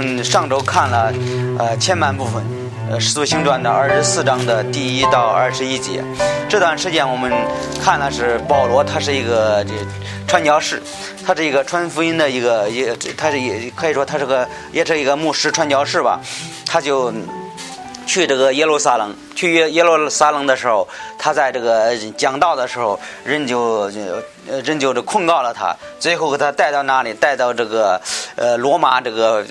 们上周看了呃前半部分，呃《使徒行传》的二十四章的第一到二十一节。这段时间我们看的是保罗，他是一个这传教士，他是一个传福音的一个也，他是也可以说他是个也是一个牧师传教士吧，他就。去这个耶路撒冷，去耶耶路撒冷的时候，他在这个讲道的时候，人就人就控告了他，最后给他带到那里？带到这个呃罗马这个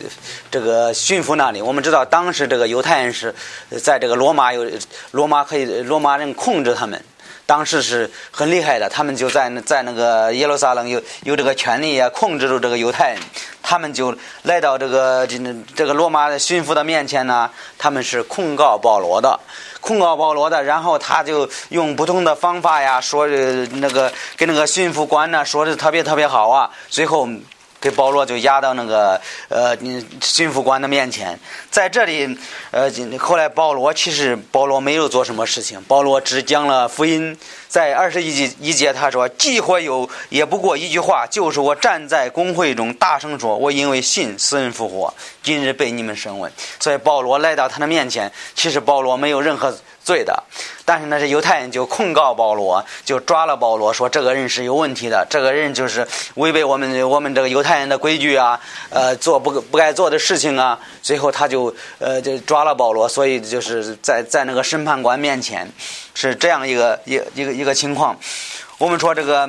这个巡抚那里。我们知道当时这个犹太人是在这个罗马有罗马可以罗马人控制他们。当时是很厉害的，他们就在在那个耶路撒冷有有这个权利啊，控制住这个犹太人。他们就来到这个这个罗马的巡抚的面前呢，他们是控告保罗的，控告保罗的。然后他就用不同的方法呀，说那个跟那个巡抚官呢说的特别特别好啊，最后。给保罗就押到那个呃巡抚官的面前，在这里呃后来保罗其实保罗没有做什么事情，保罗只讲了福音。在二十一节一节他说：“既或有也不过一句话，就是我站在公会中大声说，我因为信死人复活，今日被你们审问。”所以保罗来到他的面前，其实保罗没有任何。对的，但是呢，是犹太人就控告保罗，就抓了保罗，说这个人是有问题的，这个人就是违背我们我们这个犹太人的规矩啊，呃，做不不该做的事情啊。最后他就呃就抓了保罗，所以就是在在那个审判官面前是这样一个一一个一个情况。我们说这个。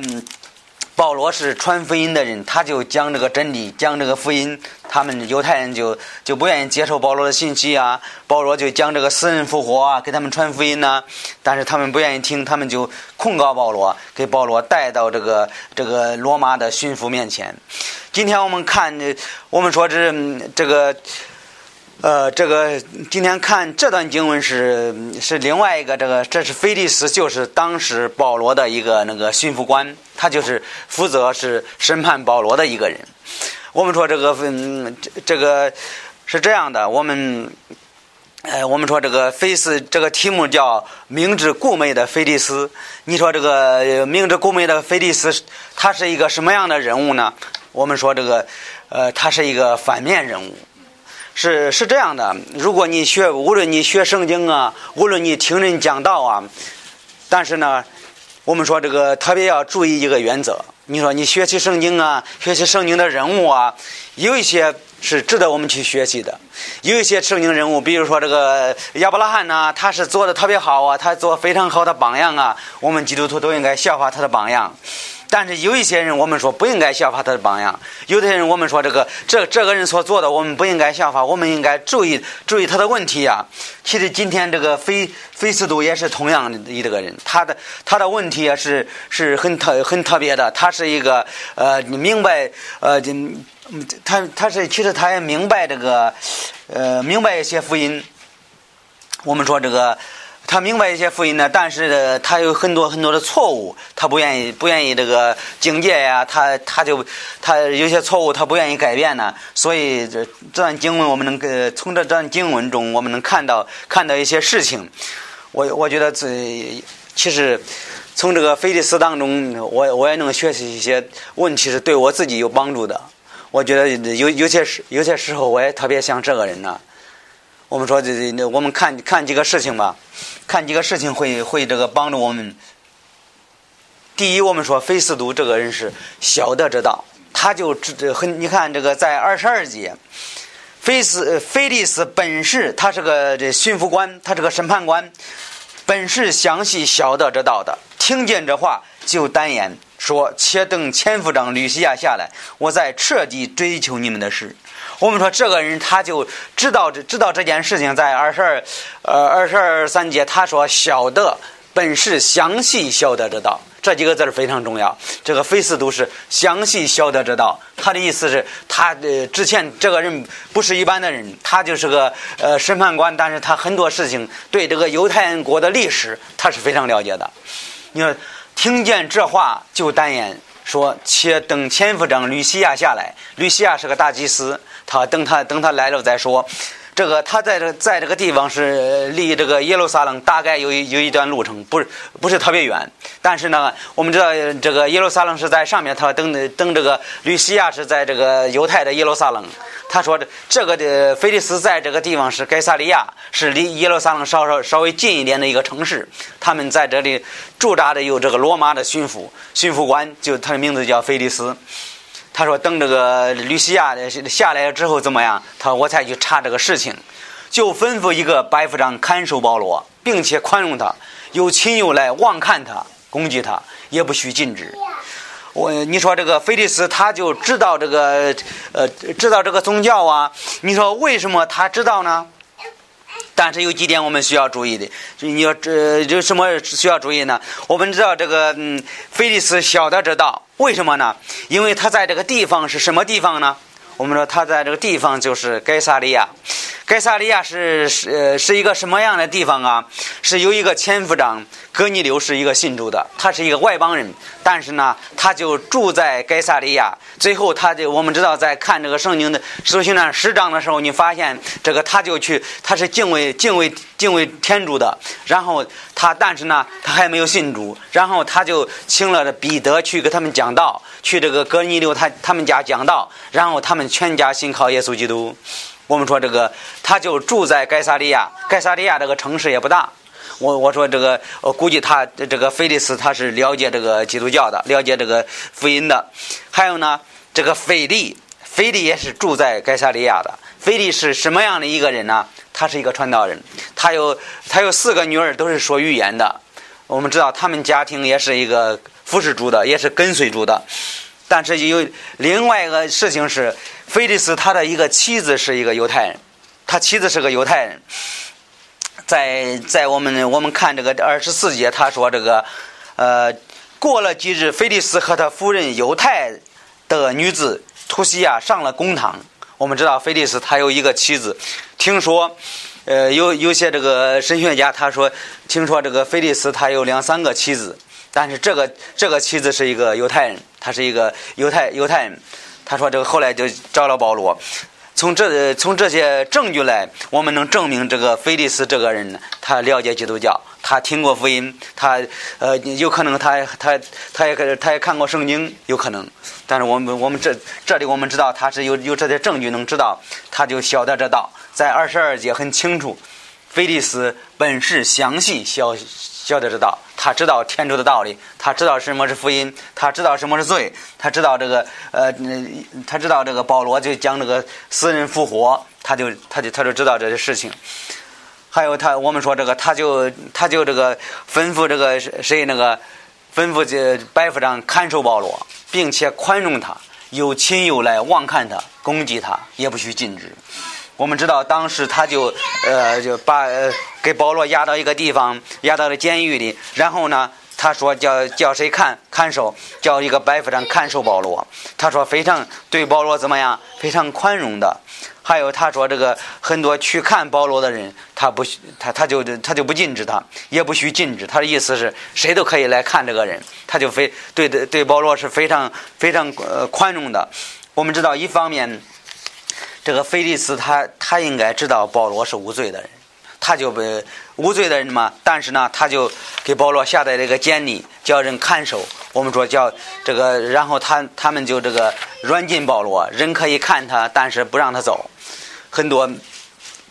保罗是传福音的人，他就讲这个真理，讲这个福音。他们犹太人就就不愿意接受保罗的信息啊。保罗就讲这个死人复活啊，给他们传福音呢。但是他们不愿意听，他们就控告保罗，给保罗带到这个这个罗马的巡抚面前。今天我们看，我们说这这个。呃，这个今天看这段经文是是另外一个这个，这是菲利斯，就是当时保罗的一个那个巡抚官，他就是负责是审判保罗的一个人。我们说这个嗯，这个是这样的，我们呃，我们说这个菲斯这个题目叫明知故昧的菲利斯。你说这个明知故昧的菲利斯，他是一个什么样的人物呢？我们说这个呃，他是一个反面人物。是是这样的，如果你学，无论你学圣经啊，无论你听人讲道啊，但是呢，我们说这个特别要注意一个原则。你说你学习圣经啊，学习圣经的人物啊，有一些是值得我们去学习的。有一些圣经人物，比如说这个亚伯拉罕呢，他是做的特别好啊，他做非常好的榜样啊，我们基督徒都应该效法他的榜样。但是有一些人，我们说不应该效法他的榜样；有的人，我们说这个这这个人所做的，我们不应该效法，我们应该注意注意他的问题呀。其实今天这个菲菲斯都也是同样的一个人，他的他的问题也是是很特很特别的。他是一个呃，你明白呃，他他是其实他也明白这个呃，明白一些福音。我们说这个。他明白一些福音呢，但是他有很多很多的错误，他不愿意不愿意这个境界呀，他他就他有些错误，他不愿意改变呢。所以这这段经文，我们能呃从这段经文中，我们能看到看到一些事情。我我觉得这其实从这个菲利斯当中，我我也能学习一些问题，是对我自己有帮助的。我觉得有有些时有些时候，我也特别像这个人呢。我们说这这，我们看看几个事情吧，看几个事情会会这个帮助我们。第一，我们说菲斯都这个人是晓得这道，他就这这很，你看这个在二十二节，菲斯菲利斯本是他是个这巡抚官，他是个审判官，本是详细晓得这道的，听见这话就单言说：“且等千夫长吕西亚下来，我再彻底追求你们的事。”我们说这个人他就知道这知道这件事情，在二十二呃二十二三节，他说晓得本是详细晓得之道，这几个字非常重要。这个非斯都是详细晓得之道，他的意思是，他呃之前这个人不是一般的人，他就是个呃审判官，但是他很多事情对这个犹太人国的历史他是非常了解的。你说听见这话就单言说，且等千夫长吕西亚下来，吕西亚是个大祭司。他等他等他来了再说，这个他在这在这个地方是离这个耶路撒冷大概有有一段路程，不是不是特别远。但是呢，我们知道这个耶路撒冷是在上面，他等等这个吕西亚是在这个犹太的耶路撒冷。他说这个的菲利斯在这个地方是该萨利亚，是离耶路撒冷稍稍稍微近一点的一个城市。他们在这里驻扎的有这个罗马的巡抚，巡抚官就他的名字叫菲利斯。他说：“等这个吕西亚下来了之后怎么样？他说我才去查这个事情，就吩咐一个百夫长看守保罗，并且宽容他，有亲友来望看他，攻击他，也不许禁止。我你说这个菲利斯他就知道这个呃知道这个宗教啊？你说为什么他知道呢？但是有几点我们需要注意的，你要这有什么需要注意呢？我们知道这个嗯，菲利斯晓得这道。”为什么呢？因为他在这个地方是什么地方呢？我们说他在这个地方就是该萨利亚。该萨利亚是是是一个什么样的地方啊？是有一个千夫长格尼流是一个信主的，他是一个外邦人，但是呢，他就住在该萨利亚。最后，他就我们知道，在看这个圣经的使徒行传十章的时候，你发现这个他就去，他是敬畏敬畏敬畏天主的。然后他，但是呢，他还没有信主。然后他就请了彼得去给他们讲道，去这个格尼流他他们家讲道，然后他们全家信靠耶稣基督。我们说这个，他就住在盖萨利亚。盖萨利亚这个城市也不大。我我说这个，我估计他这个菲利斯他是了解这个基督教的，了解这个福音的。还有呢，这个菲利，菲利也是住在盖萨利亚的。菲利是什么样的一个人呢？他是一个传道人。他有他有四个女儿，都是说语言的。我们知道他们家庭也是一个服侍主的，也是跟随主的。但是有另外一个事情是，菲利斯他的一个妻子是一个犹太人，他妻子是个犹太人。在在我们我们看这个二十四节，他说这个，呃，过了几日，菲利斯和他夫人犹太的女子图西亚上了公堂。我们知道菲利斯他有一个妻子，听说，呃，有有些这个神学家他说，听说这个菲利斯他有两三个妻子。但是这个这个妻子是一个犹太人，他是一个犹太犹太人。他说这个后来就找了保罗。从这从这些证据来，我们能证明这个菲利斯这个人，他了解基督教，他听过福音，他呃有可能他他他也他也看过圣经，有可能。但是我们我们这这里我们知道他是有有这些证据能知道，他就晓得这道，在二十二节很清楚，菲利斯本是详细晓晓得知道。他知道天主的道理，他知道什么是福音，他知道什么是罪，他知道这个呃，他知道这个保罗就讲这个死人复活，他就他就他就知道这些事情。还有他，我们说这个，他就他就这个吩咐这个谁那个吩咐这百夫长看守保罗，并且宽容他，有亲友来望看他，攻击他，也不许禁止。我们知道，当时他就，呃，就把给保罗押到一个地方，押到了监狱里。然后呢，他说叫叫谁看看守，叫一个白夫长看守保罗。他说非常对保罗怎么样，非常宽容的。还有他说这个很多去看保罗的人，他不他他就他就不禁止他，也不许禁止。他的意思是谁都可以来看这个人，他就非对对对保罗是非常非常呃宽容的。我们知道一方面。这个菲利斯他他应该知道保罗是无罪的人，他就被无罪的人嘛。但是呢，他就给保罗下的这个监理，叫人看守。我们说叫这个，然后他他们就这个软禁保罗，人可以看他，但是不让他走。很多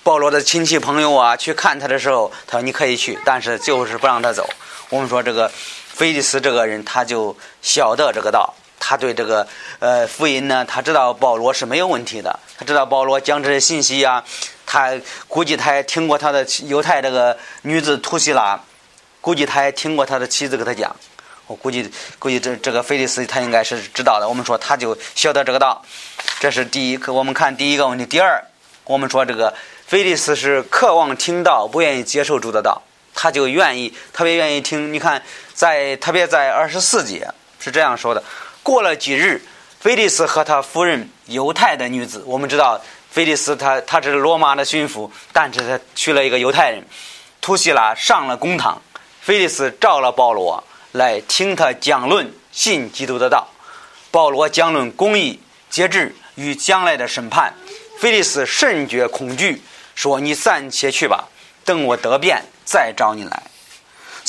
保罗的亲戚朋友啊，去看他的时候，他说你可以去，但是就是不让他走。我们说这个菲利斯这个人，他就晓得这个道。他对这个呃福音呢，他知道保罗是没有问题的，他知道保罗讲这些信息啊，他估计他也听过他的犹太这个女子图西拉，估计他也听过他的妻子给他讲，我估计估计这这个菲利斯他应该是知道的。我们说他就晓得这个道，这是第一。我们看第一个问题，第二，我们说这个菲利斯是渴望听到，不愿意接受主的道，他就愿意特别愿意听。你看，在特别在二十四节是这样说的。过了几日，菲利斯和他夫人犹太的女子，我们知道菲利斯他他是罗马的巡抚，但是他娶了一个犹太人，突西拉上了公堂，菲利斯召了保罗来听他讲论信基督的道，保罗讲论公义、节制与将来的审判，菲利斯甚觉恐惧，说：“你暂且去吧，等我得便再找你来。”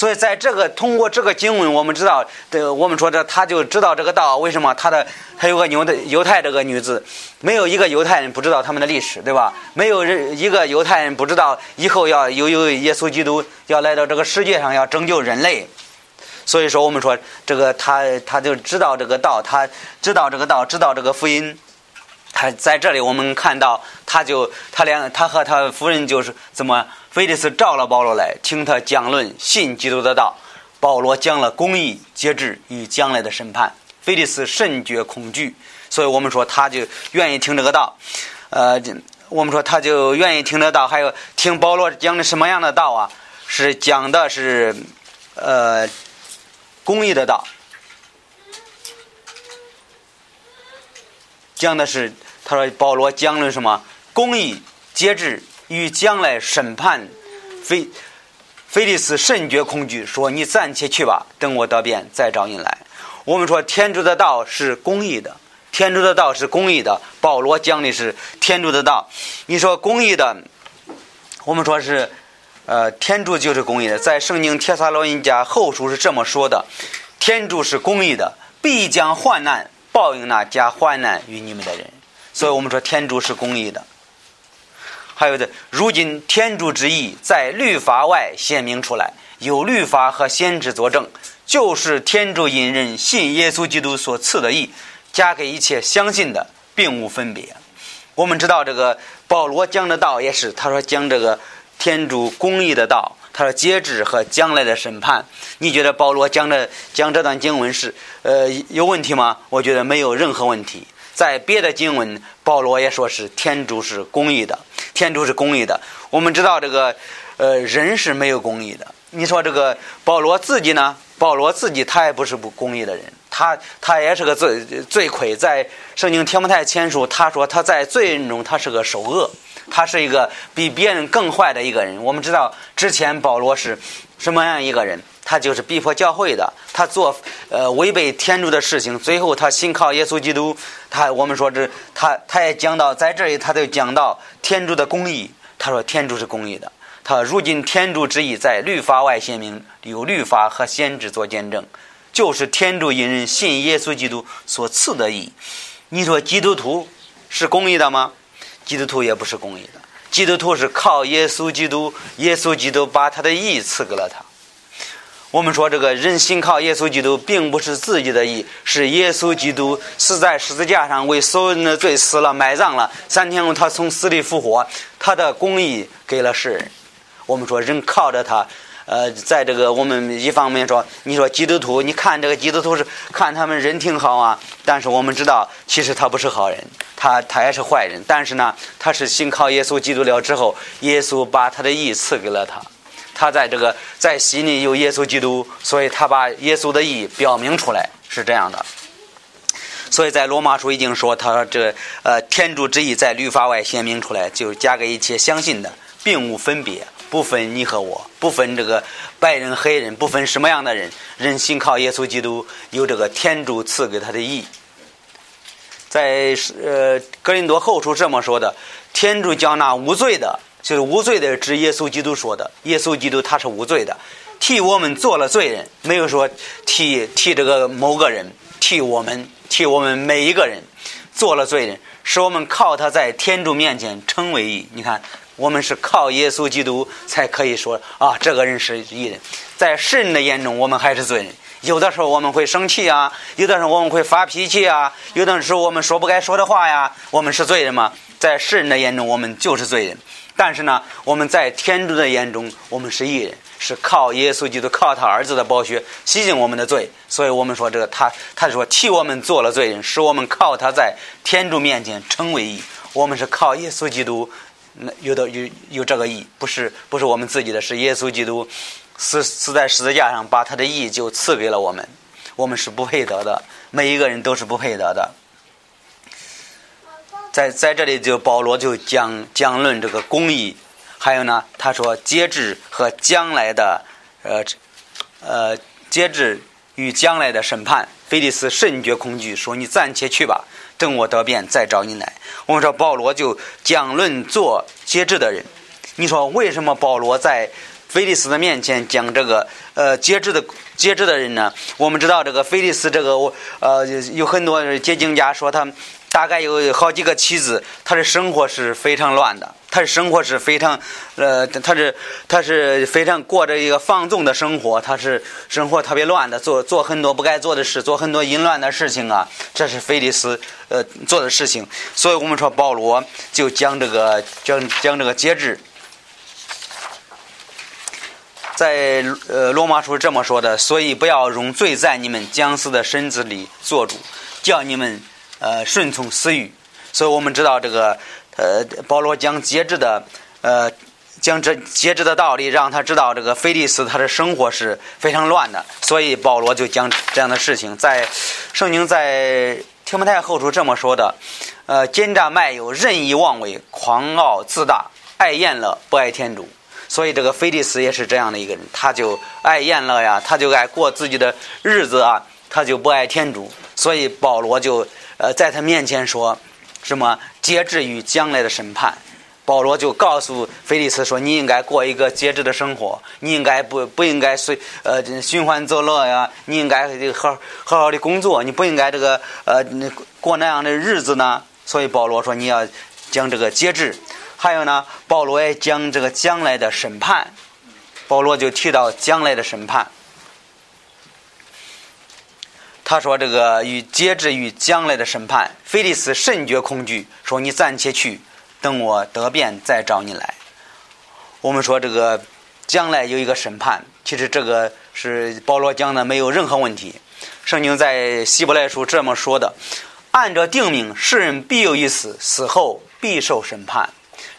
所以，在这个通过这个经文，我们知道，这我们说这他就知道这个道。为什么他的还有个犹的犹太这个女子，没有一个犹太人不知道他们的历史，对吧？没有人一个犹太人不知道以后要有有耶稣基督要来到这个世界上要拯救人类。所以说，我们说这个他他就知道这个道，他知道这个道，知道这个福音。他在这里，我们看到，他就他两他和他夫人就是怎么，菲利斯召了保罗来听他讲论信基督的道。保罗讲了公义、节制与将来的审判。菲利斯甚觉恐惧，所以我们说他就愿意听这个道。呃，我们说他就愿意听这道，还有听保罗讲的什么样的道啊？是讲的是呃公义的道。讲的是，他说保罗讲了什么？公义、节制与将来审判。菲菲利斯甚觉恐惧，说：“你暂且去吧，等我得便再找你来。”我们说天主的道是公义的，天主的道是公义的。保罗讲的是天主的道。你说公义的，我们说是，呃，天主就是公义的。在圣经帖撒罗尼迦后书是这么说的：“天主是公义的，必将患难。”报应那加患难于你们的人，所以我们说天主是公义的。还有的，如今天主之意在律法外显明出来，有律法和先知作证，就是天主引人信耶稣基督所赐的义，加给一切相信的，并无分别。我们知道这个保罗讲的道也是，他说讲这个天主公义的道。他说：“节制和将来的审判，你觉得保罗讲的讲这段经文是呃有问题吗？我觉得没有任何问题。在别的经文，保罗也说是天主是公义的，天主是公义的。我们知道这个呃人是没有公义的。你说这个保罗自己呢？保罗自己他也不是不公义的人，他他也是个罪罪魁。在圣经天不太签署，他说他在罪人中他是个首恶。”他是一个比别人更坏的一个人。我们知道之前保罗是什么样一个人？他就是逼迫教会的，他做呃违背天主的事情。最后他信靠耶稣基督。他我们说这他他也讲到在这里，他就讲到天主的公义。他说天主是公义的。他如今天主之意在律法外显明，有律法和先知做见证，就是天主引人信耶稣基督所赐的义。你说基督徒是公义的吗？基督徒也不是公义的，基督徒是靠耶稣基督，耶稣基督把他的义赐给了他。我们说这个人信靠耶稣基督，并不是自己的意，是耶稣基督死在十字架上为所有人的罪死了，埋葬了，三天后他从死里复活，他的公义给了世人。我们说人靠着他。呃，在这个我们一方面说，你说基督徒，你看这个基督徒是看他们人挺好啊，但是我们知道，其实他不是好人，他他也是坏人。但是呢，他是信靠耶稣基督了之后，耶稣把他的义赐给了他，他在这个在心里有耶稣基督，所以他把耶稣的义表明出来，是这样的。所以在罗马书已经说，他说这呃天主之意在律法外显明出来，就加给一切相信的，并无分别。不分你和我，不分这个白人黑人，不分什么样的人，人心靠耶稣基督，有这个天主赐给他的义。在呃格林多后书这么说的：天主将那无罪的，就是无罪的，指耶稣基督说的。耶稣基督他是无罪的，替我们做了罪人，没有说替替这个某个人，替我们，替我们每一个人做了罪人，使我们靠他在天主面前称为义。你看。我们是靠耶稣基督才可以说啊，这个人是义人。在世人的眼中，我们还是罪人。有的时候我们会生气啊，有的时候我们会发脾气啊，有的时候我们说不该说的话呀，我们是罪人吗？在世人的眼中，我们就是罪人。但是呢，我们在天主的眼中，我们是义人，是靠耶稣基督，靠他儿子的宝血洗净我们的罪。所以我们说这个他，他说替我们做了罪人，使我们靠他在天主面前成为义。我们是靠耶稣基督。那有的有有这个义，不是不是我们自己的，是耶稣基督死死在十字架上，把他的义就赐给了我们，我们是不配得的，每一个人都是不配得的。在在这里就保罗就讲讲论这个公义，还有呢，他说节制和将来的呃呃节制与将来的审判，菲利斯甚觉恐惧，说你暂且去吧。等我得便再找你来。我们说保罗就讲论做节制的人，你说为什么保罗在菲利斯的面前讲这个呃节制的节制的人呢？我们知道这个菲利斯这个呃有很多结经家说他大概有好几个妻子，他的生活是非常乱的。他的生活是非常，呃，他是他是非常过着一个放纵的生活，他是生活特别乱的，做做很多不该做的事，做很多淫乱的事情啊，这是菲利斯呃做的事情。所以我们说保罗就讲这个讲讲这个节制，在呃罗马书这么说的，所以不要容罪在你们将死的身子里做主，叫你们呃顺从私欲。所以我们知道这个。呃，保罗讲节制的，呃，讲这节制的道理，让他知道这个菲利斯他的生活是非常乱的，所以保罗就讲这样的事情。在圣经在提摩太后书这么说的，呃，奸诈卖友，任意妄为，狂傲自大，爱宴乐，不爱天主。所以这个菲利斯也是这样的一个人，他就爱宴乐呀，他就爱过自己的日子啊，他就不爱天主。所以保罗就呃在他面前说。什么节制于将来的审判？保罗就告诉菲利斯说：“你应该过一个节制的生活，你应该不不应该随呃寻欢作乐呀，你应该好好好的工作，你不应该这个呃过那样的日子呢。”所以保罗说：“你要讲这个节制。”还有呢，保罗也讲这个将来的审判。保罗就提到将来的审判。他说：“这个与节制与将来的审判，菲利斯甚觉恐惧，说：‘你暂且去，等我得便再找你来。’我们说这个将来有一个审判，其实这个是保罗讲的，没有任何问题。圣经在希伯来书这么说的：‘按照定命，世人必有一死，死后必受审判。’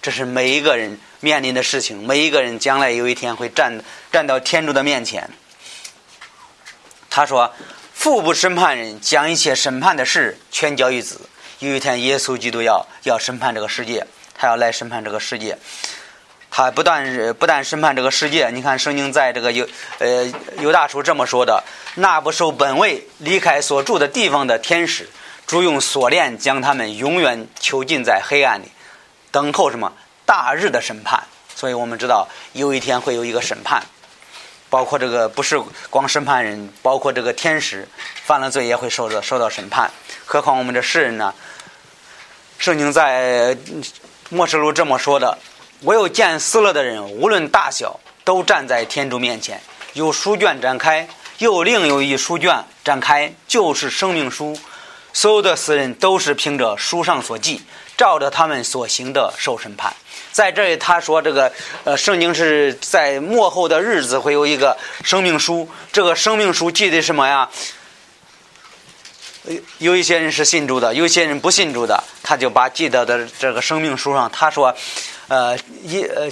这是每一个人面临的事情，每一个人将来有一天会站站到天主的面前。他说。”父不审判人，将一切审判的事全交于子。有一天，耶稣基督要要审判这个世界，他要来审判这个世界。他不但不但审判这个世界，你看圣经在这个犹呃犹大书这么说的：那不受本位离开所住的地方的天使，主用锁链将他们永远囚禁在黑暗里，等候什么大日的审判。所以我们知道有一天会有一个审判。包括这个不是光审判人，包括这个天使犯了罪也会受到受到审判。何况我们这世人呢？圣经在末世录这么说的：唯有见死了的人，无论大小，都站在天主面前。有书卷展开，又另有一书卷展开，就是生命书。所有的死人都是凭着书上所记，照着他们所行的受审判。在这里，他说这个呃，圣经是在末后的日子会有一个生命书。这个生命书记的什么呀？有一些人是信主的，有一些人不信主的，他就把记得的这个生命书上，他说，呃，一呃，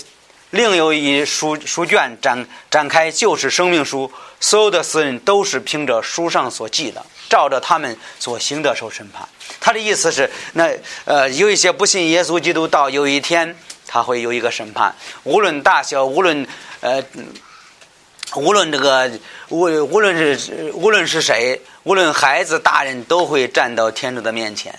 另有一书书卷展展开，就是生命书。所有的死人都是凭着书上所记的，照着他们所行的受审判。他的意思是，那呃，有一些不信耶稣基督，到有一天。他会有一个审判，无论大小，无论呃，无论这个无无论是无论是谁，无论孩子大人，都会站到天主的面前。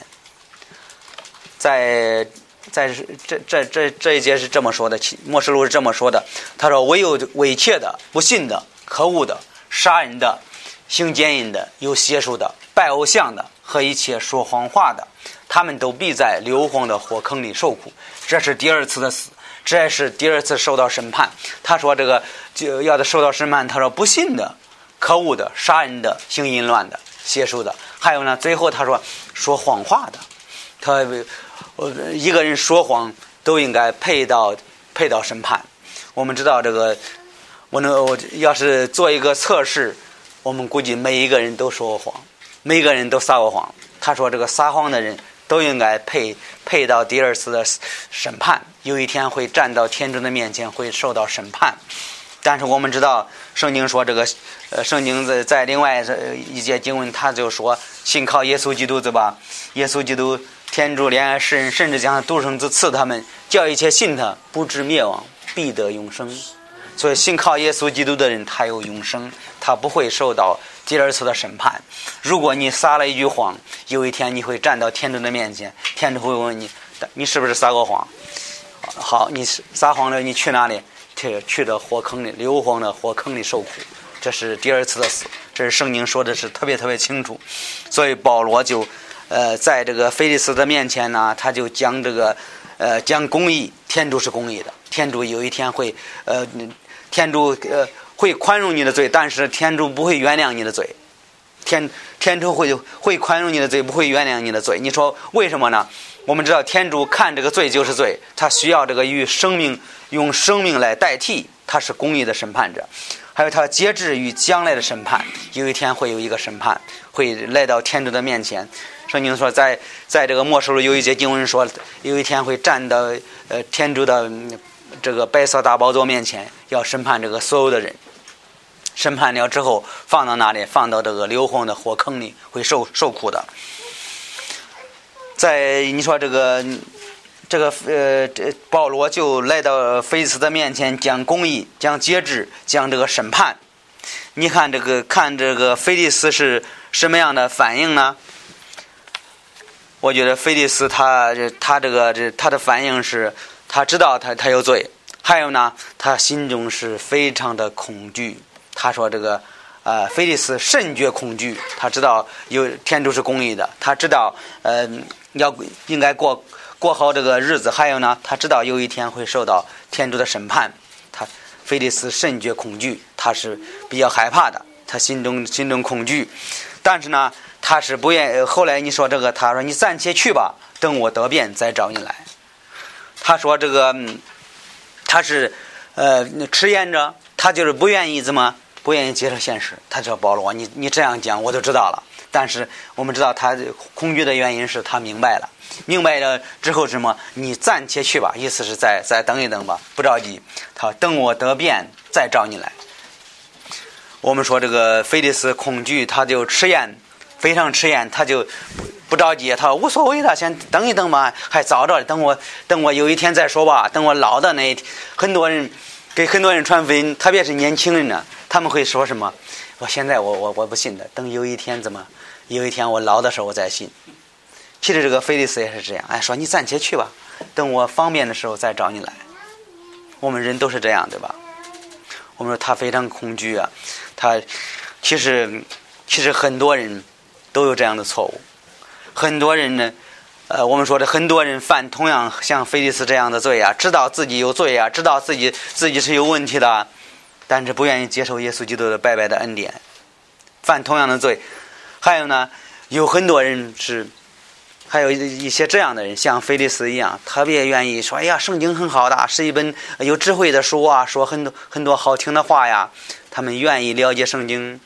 在在这这这这一节是这么说的，《末世录》是这么说的。他说：“唯有猥亵的、不信的、可恶的、杀人的、行奸淫的、有邪术的、拜偶像的和一切说谎话的。”他们都必在硫磺的火坑里受苦，这是第二次的死，这是第二次受到审判。他说这个就要他受到审判。他说不信的、可恶的、杀人的、行淫乱的、邪术的，还有呢，最后他说说谎话的。他呃一个人说谎都应该配到配到审判。我们知道这个，我能我要是做一个测试，我们估计每一个人都说过谎，每个人都撒过谎。他说这个撒谎的人。都应该配配到第二次的审判，有一天会站到天主的面前，会受到审判。但是我们知道，圣经说这个，呃，圣经在在另外一节经文，他就说信靠耶稣基督，对吧？耶稣基督，天主怜爱世人，甚至将独生子赐他们，叫一切信他不至灭亡，必得永生。所以信靠耶稣基督的人，他有永生，他不会受到。第二次的审判，如果你撒了一句谎，有一天你会站到天主的面前，天主会问你，你是不是撒过谎？好，你撒谎了，你去哪里？去去的火坑里，硫磺的火坑里受苦。这是第二次的死，这是圣经说的是特别特别清楚。所以保罗就，呃，在这个菲利斯的面前呢，他就讲这个，呃，讲公义，天主是公义的，天主有一天会，呃，天主呃会宽容你的罪，但是天主不会原谅你的罪。天天主会会宽容你的罪，不会原谅你的罪。你说为什么呢？我们知道天主看这个罪就是罪，他需要这个与生命用生命来代替，他是公义的审判者。还有他节制与将来的审判，有一天会有一个审判会来到天主的面前。圣经说，在在这个末世有一节经文说，有一天会站到呃天主的这个白色大宝座面前，要审判这个所有的人。审判了之后，放到哪里？放到这个硫磺的火坑里，会受受苦的。在你说这个这个呃，这保罗就来到菲斯的面前讲公义、讲节制、讲这个审判。你看这个看这个菲利斯是什么样的反应呢？我觉得菲利斯他他这个这他的反应是，他知道他他有罪，还有呢，他心中是非常的恐惧。他说：“这个，呃，菲利斯甚觉恐惧。他知道有天主是公义的，他知道，呃，要应该过过好这个日子。还有呢，他知道有一天会受到天主的审判。他菲利斯甚觉恐惧，他是比较害怕的，他心中心中恐惧。但是呢，他是不愿。后来你说这个，他说你暂且去吧，等我得便再找你来。他说这个，他是呃迟延着，他就是不愿意怎么。”不愿意接受现实，他说：“保罗，你你这样讲，我就知道了。但是我们知道他恐惧的原因是他明白了，明白了之后什么？你暂且去吧，意思是再再等一等吧，不着急。他等我得便再找你来。我们说这个菲利斯恐惧，他就迟延，非常迟延，他就不着急。他说无所谓的，先等一等吧，还早着。等我等我有一天再说吧。等我老的那一天，很多人给很多人传福音，特别是年轻人呢。”他们会说什么？我现在我我我不信的，等有一天怎么？有一天我老的时候我再信。其实这个菲利斯也是这样，哎，说你暂且去吧，等我方便的时候再找你来。我们人都是这样，对吧？我们说他非常恐惧啊，他其实其实很多人都有这样的错误，很多人呢，呃，我们说的很多人犯同样像菲利斯这样的罪啊，知道自己有罪啊，知道自己自己是有问题的。但是不愿意接受耶稣基督的白白的恩典，犯同样的罪。还有呢，有很多人是，还有一些这样的人，像菲利斯一样，特别愿意说：“哎呀，圣经很好的，是一本有智慧的书啊，说很多很多好听的话呀。”他们愿意了解圣经，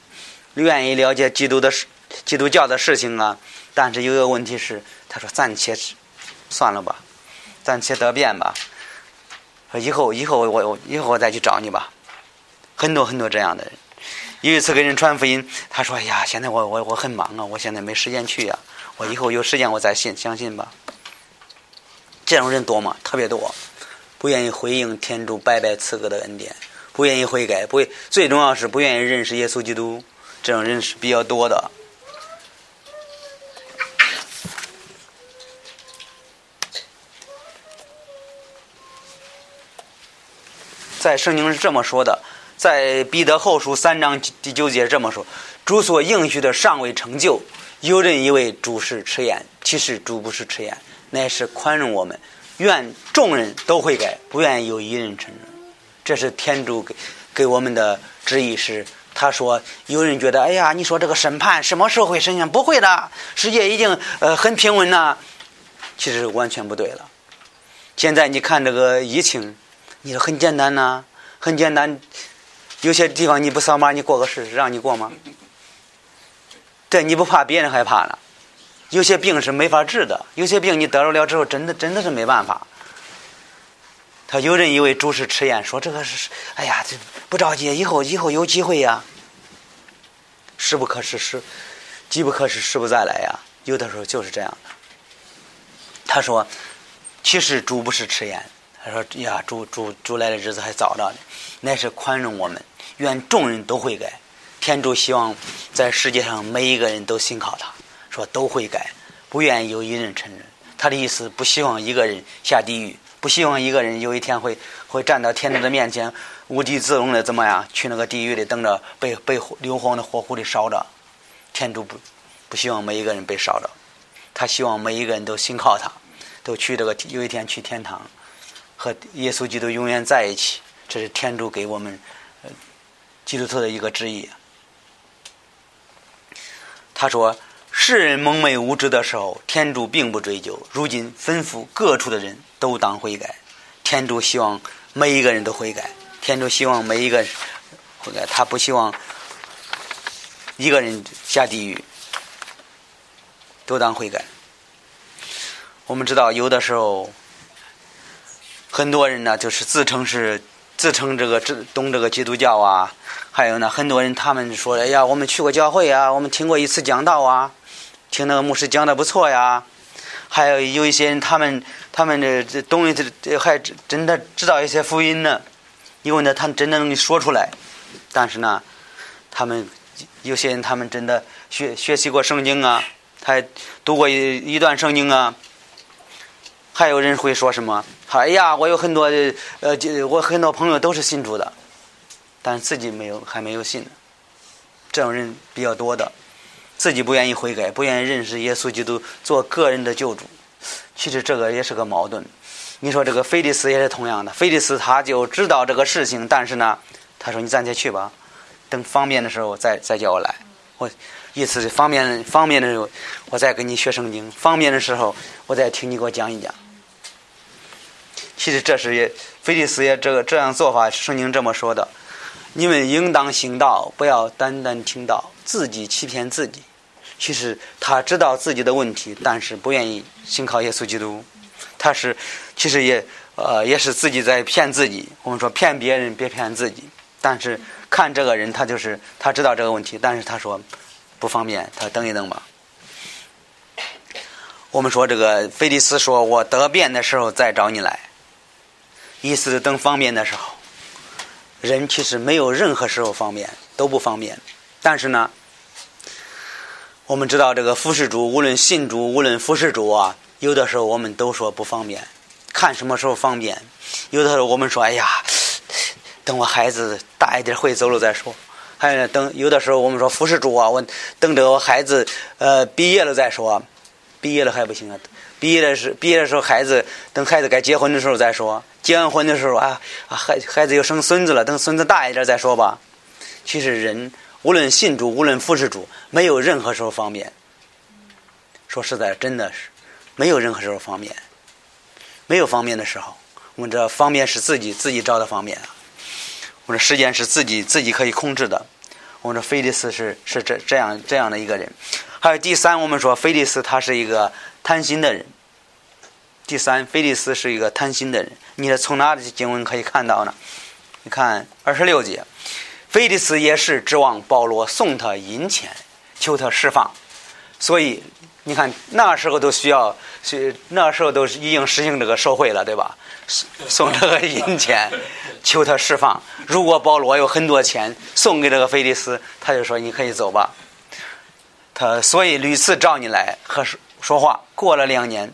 愿意了解基督的、基督教的事情啊。但是有一个问题是，他说：“暂且算了吧，暂且得便吧。以后以后我我以后我再去找你吧。”很多很多这样的人，有一次给人传福音，他说：“哎呀，现在我我我很忙啊，我现在没时间去呀，我以后有时间我再信，相信吧。”这种人多吗？特别多，不愿意回应天主白白赐给的恩典，不愿意悔改，不最重要是不愿意认识耶稣基督，这种人是比较多的。在圣经是这么说的。在彼得后书三章第九节这么说：“主所应许的尚未成就，有人以为主是迟延，其实主不是迟延，乃是宽容我们，愿众人都悔改，不愿有一人承认。”这是天主给给我们的旨意是。他说：“有人觉得，哎呀，你说这个审判什么时候会实现？不会的，世界已经呃很平稳了。其实完全不对了。现在你看这个疫情，你说很简单呐，很简单。”有些地方你不扫码，你过个试试，让你过吗？对，你不怕别人害怕了。有些病是没法治的，有些病你得了了之后，真的真的是没办法。他有人以为主是迟延，说这个是，哎呀，这不着急，以后以后有机会呀。时不可失，时机不可失，时不再来呀。有的时候就是这样的。他说，其实主不是迟延，他说呀，主主主来的日子还早着呢，乃是宽容我们。愿众人都会改，天主希望在世界上每一个人都信靠他，说都会改，不愿有一人承认。他的意思不希望一个人下地狱，不希望一个人有一天会会站到天主的面前，无地自容的怎么样去那个地狱里等着被被硫磺的火湖里烧着。天主不不希望每一个人被烧着，他希望每一个人都信靠他，都去这个有一天去天堂，和耶稣基督永远在一起。这是天主给我们基督徒的一个旨意。他说。世人蒙昧无知的时候，天主并不追究。如今吩咐各处的人都当悔改。天主希望每一个人都悔改。天主希望每一个人悔改，他不希望一个人下地狱。都当悔改。我们知道，有的时候很多人呢，就是自称是自称这个懂这个基督教啊。还有呢，很多人他们说：“哎呀，我们去过教会啊，我们听过一次讲道啊。”听那个牧师讲的不错呀，还有有一些人，他们他们这这东西这还真的知道一些福音呢，因为呢，他真的能说出来。但是呢，他们有些人他们真的学学习过圣经啊，还读过一一段圣经啊。还有人会说什么？哎呀，我有很多呃，我很多朋友都是信主的，但自己没有还没有信，这种人比较多的。自己不愿意悔改，不愿意认识耶稣基督做个人的救主，其实这个也是个矛盾。你说这个菲利斯也是同样的，菲利斯他就知道这个事情，但是呢，他说你暂且去吧，等方便的时候再再叫我来。我意思是方便方便的时候，我再跟你学圣经；方便的时候，我再听你给我讲一讲。其实这是也菲利斯也这个这样做法，圣经这么说的。你们应当行道，不要单单听道，自己欺骗自己。其实他知道自己的问题，但是不愿意信靠耶稣基督。他是其实也呃也是自己在骗自己。我们说骗别人别骗自己。但是看这个人，他就是他知道这个问题，但是他说不方便，他等一等吧。我们说这个菲利斯说：“我得便的时候再找你来。”意思是等方便的时候。人其实没有任何时候方便，都不方便。但是呢，我们知道这个服侍主，无论信主，无论服侍主啊，有的时候我们都说不方便，看什么时候方便。有的时候我们说：“哎呀，等我孩子大一点会走路再说。”还有等有的时候我们说服侍主啊，我等着我孩子呃毕业了再说，毕业了还不行啊。毕业的时毕业的时候，孩子等孩子该结婚的时候再说。结完婚的时候啊，孩孩子又生孙子了，等孙子大一点再说吧。其实人无论信主，无论服侍主，没有任何时候方便。说实在，真的是没有任何时候方便。没有方便的时候，我们这方便是自己自己找的方便啊。我们时间是自己自己可以控制的。我们说菲利斯是是这这样这样的一个人。还有第三，我们说菲利斯他是一个贪心的人。第三，菲利斯是一个贪心的人。你从哪里经文可以看到呢？你看二十六节，菲利斯也是指望保罗送他银钱，求他释放。所以你看那时候都需要，那时候都已经实行这个受贿了，对吧？送这个银钱，求他释放。如果保罗有很多钱送给这个菲利斯，他就说你可以走吧。他所以屡次找你来和说话。过了两年。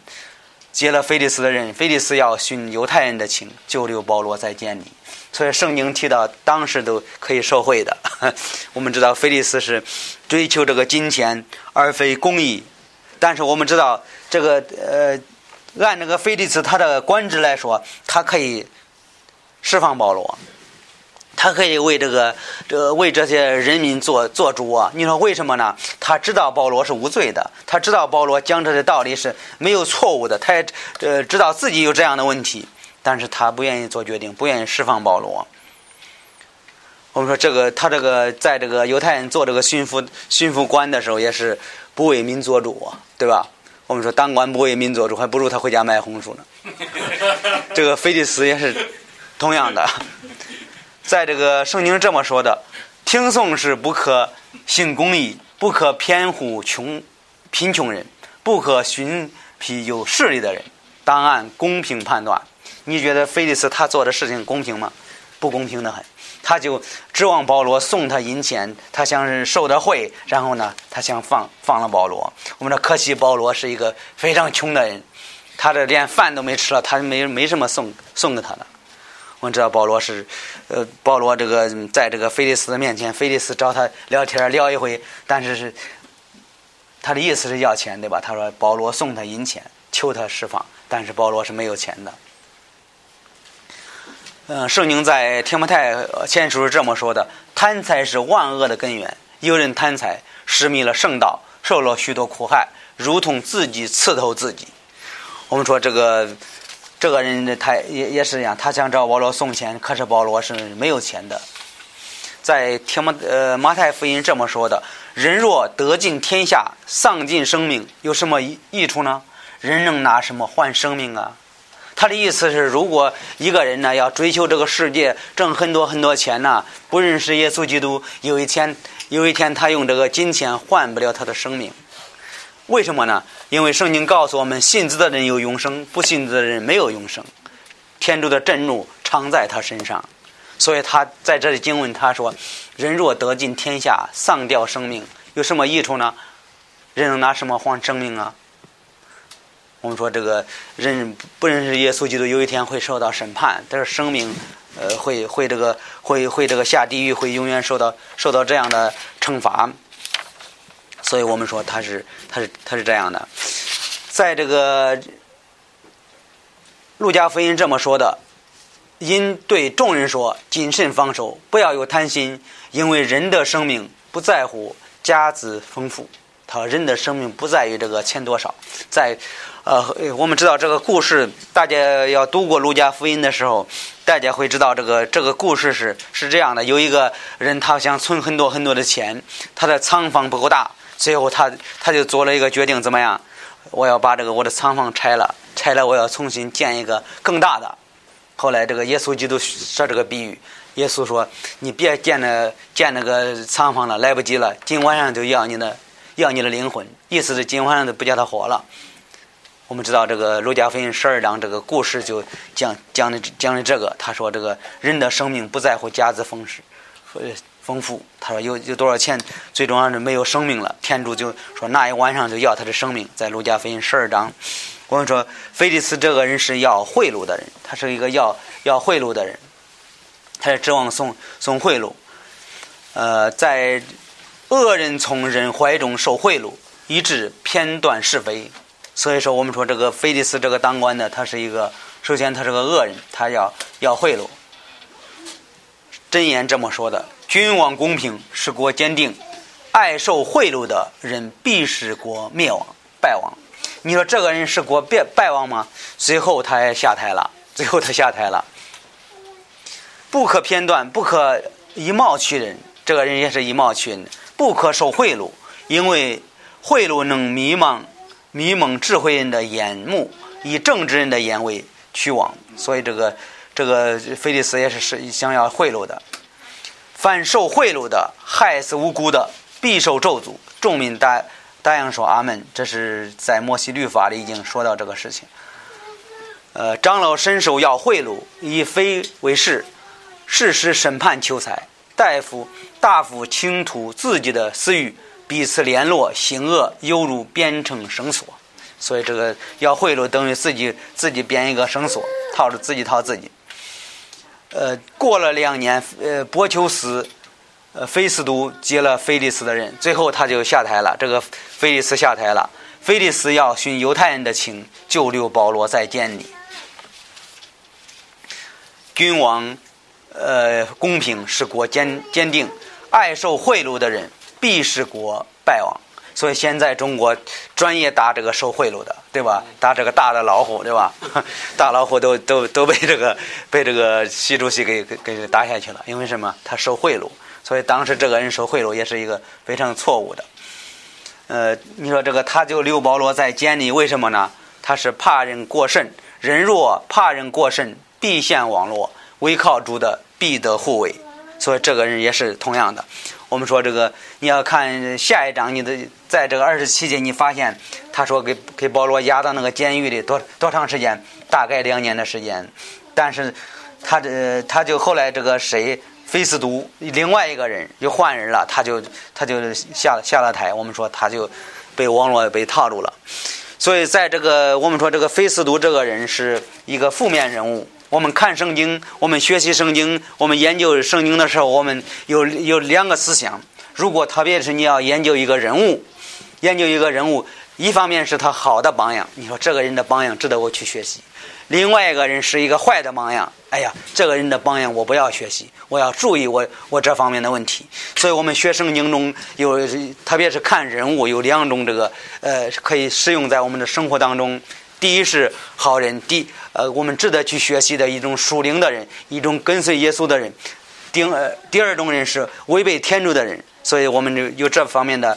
接了菲利斯的人，菲利斯要寻犹太人的情，就留保罗在监里。所以圣经提到，当时都可以受贿的。我们知道菲利斯是追求这个金钱，而非公义。但是我们知道，这个呃，按这个菲利斯他的官职来说，他可以释放保罗。他可以为这个，这为这些人民做做主啊！你说为什么呢？他知道保罗是无罪的，他知道保罗讲这些道理是没有错误的，他也呃知道自己有这样的问题，但是他不愿意做决定，不愿意释放保罗。我们说这个，他这个在这个犹太人做这个巡抚巡抚官的时候，也是不为民做主啊，对吧？我们说当官不为民做主，还不如他回家卖红薯呢。这个菲利斯也是同样的。在这个圣经这么说的：听讼是不可行公义，不可偏护穷贫穷人，不可寻辟有势力的人，当按公平判断。你觉得菲利斯他做的事情公平吗？不公平的很。他就指望保罗送他银钱，他想受的贿，然后呢，他想放放了保罗。我们说可惜保罗是一个非常穷的人，他这连饭都没吃了，他没没什么送送给他的。我们知道保罗是，呃，保罗这个在这个菲利斯的面前，菲利斯找他聊天聊一回，但是是他的意思是要钱，对吧？他说保罗送他银钱，求他释放，但是保罗是没有钱的。嗯，圣经在天摩太前书是这么说的：贪财是万恶的根源，有人贪财，失迷了圣道，受了许多苦害，如同自己刺透自己。我们说这个这个人呢，他也也是一样，他想找保罗送钱，可是保罗是没有钱的。在天马呃马太福音这么说的：人若得尽天下，丧尽生命，有什么益益处呢？人能拿什么换生命啊？他的意思是，如果一个人呢要追求这个世界，挣很多很多钱呢，不认识耶稣基督，有一天有一天他用这个金钱换不了他的生命。为什么呢？因为圣经告诉我们，信子的人有永生，不信子的人没有永生。天主的震怒常在他身上，所以他在这里经文他说：“人若得尽天下，丧掉生命，有什么益处呢？人能拿什么换生命啊？”我们说，这个人不认识耶稣基督，有一天会受到审判，但是生命，呃，会会这个会会这个下地狱，会永远受到受到这样的惩罚。所以我们说他是他是他是这样的，在这个路加福音这么说的，因对众人说谨慎防守，不要有贪心，因为人的生命不在乎家资丰富。他人的生命不在于这个钱多少，在呃我们知道这个故事，大家要读过路加福音的时候，大家会知道这个这个故事是是这样的：有一个人他想存很多很多的钱，他的仓房不够大。最后，他他就做了一个决定，怎么样？我要把这个我的仓房拆了，拆了，我要重新建一个更大的。后来，这个耶稣基督说这个比喻，耶稣说：“你别建那建那个仓房了，来不及了，今晚上就要你的要你的灵魂。”意思是今晚上就不叫他活了。我们知道这个《路加福音》十二章这个故事就讲讲的讲的这个，他说这个人的生命不在乎家资丰实。丰富，他说有有多少钱，最重要是没有生命了。天主就说那一晚上就要他的生命。在路加福音十二章，我们说菲利斯这个人是要贿赂的人，他是一个要要贿赂的人，他是指望送送贿赂。呃，在恶人从人怀中受贿赂，以致偏断是非。所以说，我们说这个菲利斯这个当官的，他是一个首先他是个恶人，他要要贿赂。真言这么说的。君王公平，使国坚定；爱受贿赂的人，必使国灭亡、败亡。你说这个人是国败败亡吗？最后他也下台了。最后他下台了。不可偏断，不可以貌取人。这个人也是以貌取人，不可受贿赂，因为贿赂能迷茫、迷蒙智慧人的眼目，以正直人的眼为取往。所以这个这个菲利斯也是是想要贿赂的。凡受贿赂的，害死无辜的，必受咒诅。众民答答应说阿门。这是在摩西律法里已经说到这个事情。呃，长老伸手要贿赂，以非为是，事实审判求财。大夫大夫倾吐自己的私欲，彼此联络行恶，犹如编成绳索。所以这个要贿赂，等于自己自己编一个绳索，套着自己套自己。呃，过了两年，呃，波求斯，呃，菲斯都接了菲利斯的人，最后他就下台了。这个菲利斯下台了，菲利斯要寻犹太人的情，就留保罗在监里。君王，呃，公平使国坚坚定，爱受贿赂的人必使国败亡。所以现在中国专业打这个受贿赂的，对吧？打这个大的老虎，对吧？大老虎都都都被这个被这个习主席给给给打下去了。因为什么？他受贿赂，所以当时这个人受贿赂也是一个非常错误的。呃，你说这个他就刘保罗在监里，为什么呢？他是怕人过甚，人若怕人过甚，必陷网络，唯靠主的必得护卫。所以这个人也是同样的。我们说这个，你要看下一章，你的在这个二十七节，你发现他说给给保罗押到那个监狱里多多长时间？大概两年的时间。但是他这他就后来这个谁，菲斯都另外一个人又换人了，他就他就下下了台。我们说他就被网络被套住了。所以在这个我们说这个菲斯都这个人是一个负面人物。我们看圣经，我们学习圣经，我们研究圣经的时候，我们有有两个思想。如果特别是你要研究一个人物，研究一个人物，一方面是他好的榜样，你说这个人的榜样值得我去学习；另外一个人是一个坏的榜样，哎呀，这个人的榜样我不要学习，我要注意我我这方面的问题。所以我们学圣经中有，特别是看人物，有两种这个呃可以适用在我们的生活当中。第一是好人，第呃，我们值得去学习的一种属灵的人，一种跟随耶稣的人。第呃，第二种人是违背天主的人，所以我们就有这方面的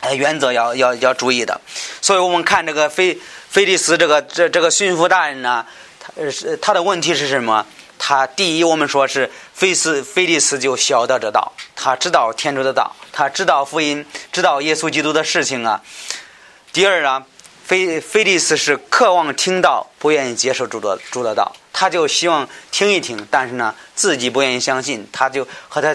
呃原则要要要注意的。所以我们看这个菲菲利斯这个这这个巡抚大人呢，他是他的问题是什么？他第一，我们说是菲斯菲利斯就晓得这道，他知道天主的道，他知道福音，知道耶稣基督的事情啊。第二啊。菲菲利斯是渴望听到，不愿意接受主的主的道，他就希望听一听，但是呢，自己不愿意相信，他就和他，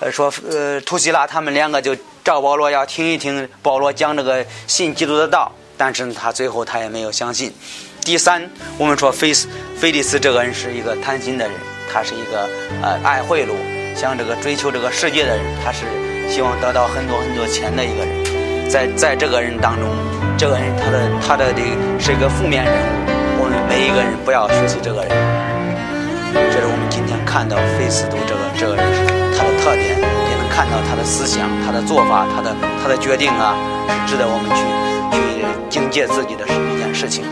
呃说呃图西拉他们两个就找保罗要听一听保罗讲这个信基督的道，但是他最后他也没有相信。第三，我们说菲斯菲利斯这个人是一个贪心的人，他是一个呃爱贿赂，想这个追求这个世界的人，他是希望得到很多很多钱的一个人，在在这个人当中。这个人，他的他的的是一个负面人物。每一个人不要学习这个人。这是我们今天看到费斯都这个这个人他的特点，也能看到他的思想、他的做法、他的他的决定啊，是值得我们去去警戒自己的一件事情。